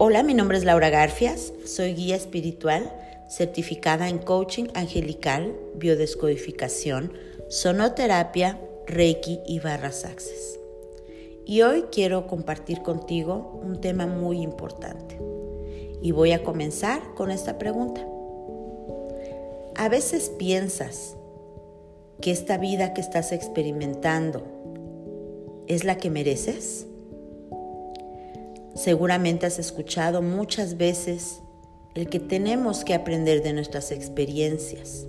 Hola, mi nombre es Laura Garfias, soy guía espiritual certificada en coaching angelical, biodescodificación, sonoterapia, reiki y barras access. Y hoy quiero compartir contigo un tema muy importante. Y voy a comenzar con esta pregunta. A veces piensas que esta vida que estás experimentando es la que mereces. Seguramente has escuchado muchas veces el que tenemos que aprender de nuestras experiencias,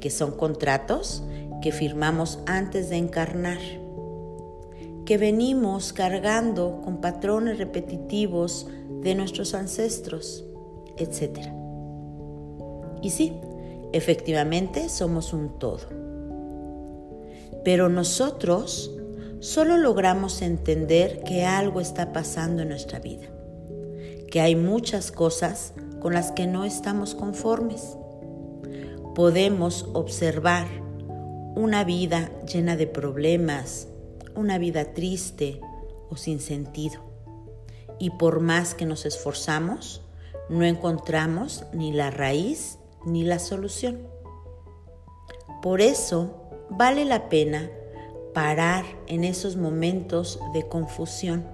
que son contratos que firmamos antes de encarnar, que venimos cargando con patrones repetitivos de nuestros ancestros, etc. Y sí, efectivamente somos un todo. Pero nosotros solo logramos entender que algo está pasando en nuestra vida, que hay muchas cosas con las que no estamos conformes. Podemos observar una vida llena de problemas, una vida triste o sin sentido. Y por más que nos esforzamos, no encontramos ni la raíz ni la solución. Por eso vale la pena parar en esos momentos de confusión.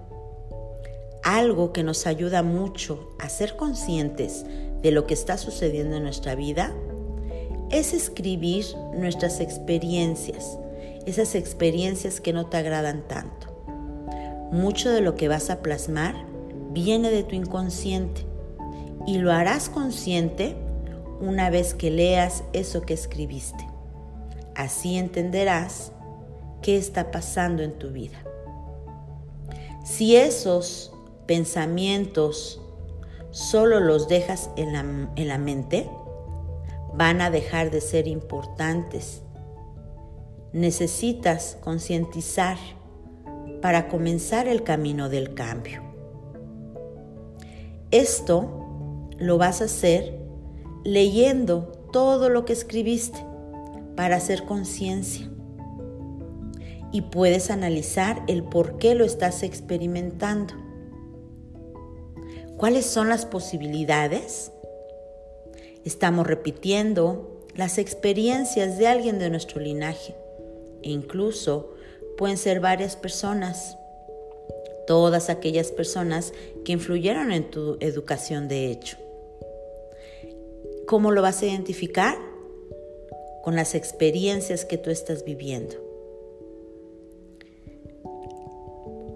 Algo que nos ayuda mucho a ser conscientes de lo que está sucediendo en nuestra vida es escribir nuestras experiencias, esas experiencias que no te agradan tanto. Mucho de lo que vas a plasmar viene de tu inconsciente y lo harás consciente una vez que leas eso que escribiste. Así entenderás qué está pasando en tu vida. Si esos pensamientos solo los dejas en la, en la mente, van a dejar de ser importantes. Necesitas concientizar para comenzar el camino del cambio. Esto lo vas a hacer leyendo todo lo que escribiste para hacer conciencia y puedes analizar el por qué lo estás experimentando. ¿Cuáles son las posibilidades? Estamos repitiendo las experiencias de alguien de nuestro linaje e incluso pueden ser varias personas, todas aquellas personas que influyeron en tu educación de hecho. ¿Cómo lo vas a identificar? Con las experiencias que tú estás viviendo.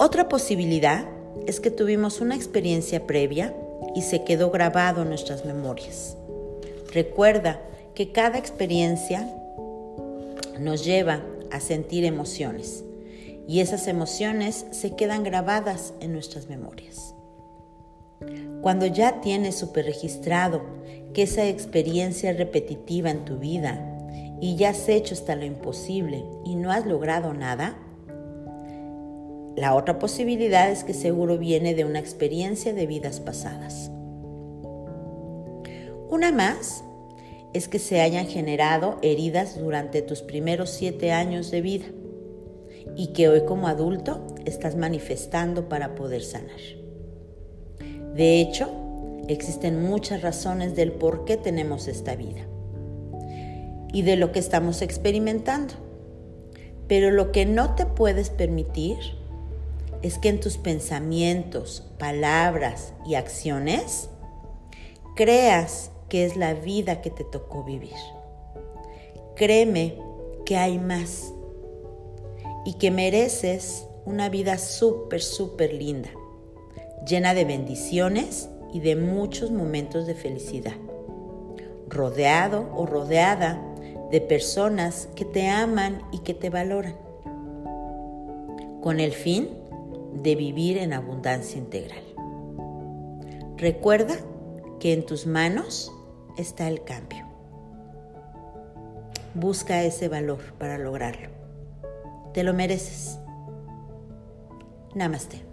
Otra posibilidad es que tuvimos una experiencia previa y se quedó grabado en nuestras memorias. Recuerda que cada experiencia nos lleva a sentir emociones y esas emociones se quedan grabadas en nuestras memorias. Cuando ya tienes super registrado que esa experiencia es repetitiva en tu vida y ya has hecho hasta lo imposible y no has logrado nada, la otra posibilidad es que seguro viene de una experiencia de vidas pasadas. Una más es que se hayan generado heridas durante tus primeros siete años de vida y que hoy como adulto estás manifestando para poder sanar. De hecho, existen muchas razones del por qué tenemos esta vida y de lo que estamos experimentando. Pero lo que no te puedes permitir es que en tus pensamientos, palabras y acciones creas que es la vida que te tocó vivir. Créeme que hay más y que mereces una vida súper, súper linda, llena de bendiciones y de muchos momentos de felicidad, rodeado o rodeada de personas que te aman y que te valoran, con el fin de vivir en abundancia integral. Recuerda que en tus manos está el cambio. Busca ese valor para lograrlo. Te lo mereces. Namaste.